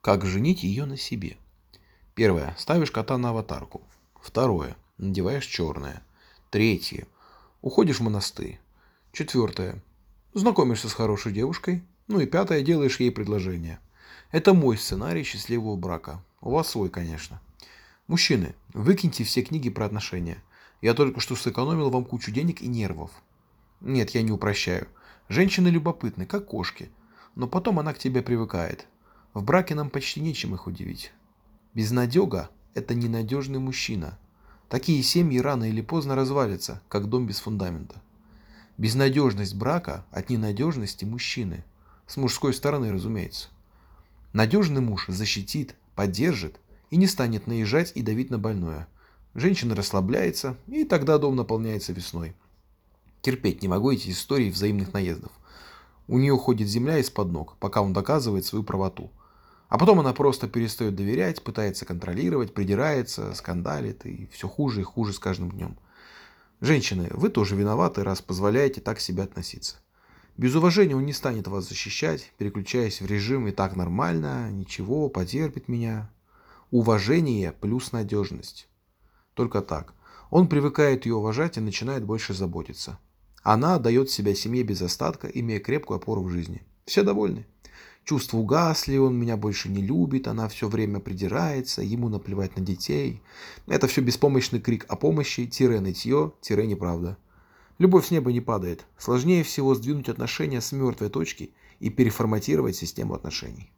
Как женить ее на себе? Первое. Ставишь кота на аватарку. Второе. Надеваешь черное. Третье. Уходишь в монастырь. Четвертое. Знакомишься с хорошей девушкой. Ну и пятое. Делаешь ей предложение. Это мой сценарий счастливого брака. У вас свой, конечно. Мужчины, выкиньте все книги про отношения. Я только что сэкономил вам кучу денег и нервов. Нет, я не упрощаю. Женщины любопытны, как кошки. Но потом она к тебе привыкает. В браке нам почти нечем их удивить. Безнадега – это ненадежный мужчина. Такие семьи рано или поздно развалятся, как дом без фундамента. Безнадежность брака от ненадежности мужчины. С мужской стороны, разумеется. Надежный муж защитит, поддержит и не станет наезжать и давить на больное. Женщина расслабляется, и тогда дом наполняется весной. Терпеть не могу эти истории взаимных наездов. У нее ходит земля из-под ног, пока он доказывает свою правоту. А потом она просто перестает доверять, пытается контролировать, придирается, скандалит, и все хуже и хуже с каждым днем. Женщины, вы тоже виноваты, раз позволяете так себя относиться. Без уважения он не станет вас защищать, переключаясь в режим и так нормально, ничего, потерпит меня. Уважение плюс надежность. Только так. Он привыкает ее уважать и начинает больше заботиться. Она отдает себя семье без остатка, имея крепкую опору в жизни. Все довольны. Чувства угасли, он меня больше не любит, она все время придирается, ему наплевать на детей. Это все беспомощный крик о помощи, тире нытье, тире неправда. Любовь с неба не падает. Сложнее всего сдвинуть отношения с мертвой точки и переформатировать систему отношений.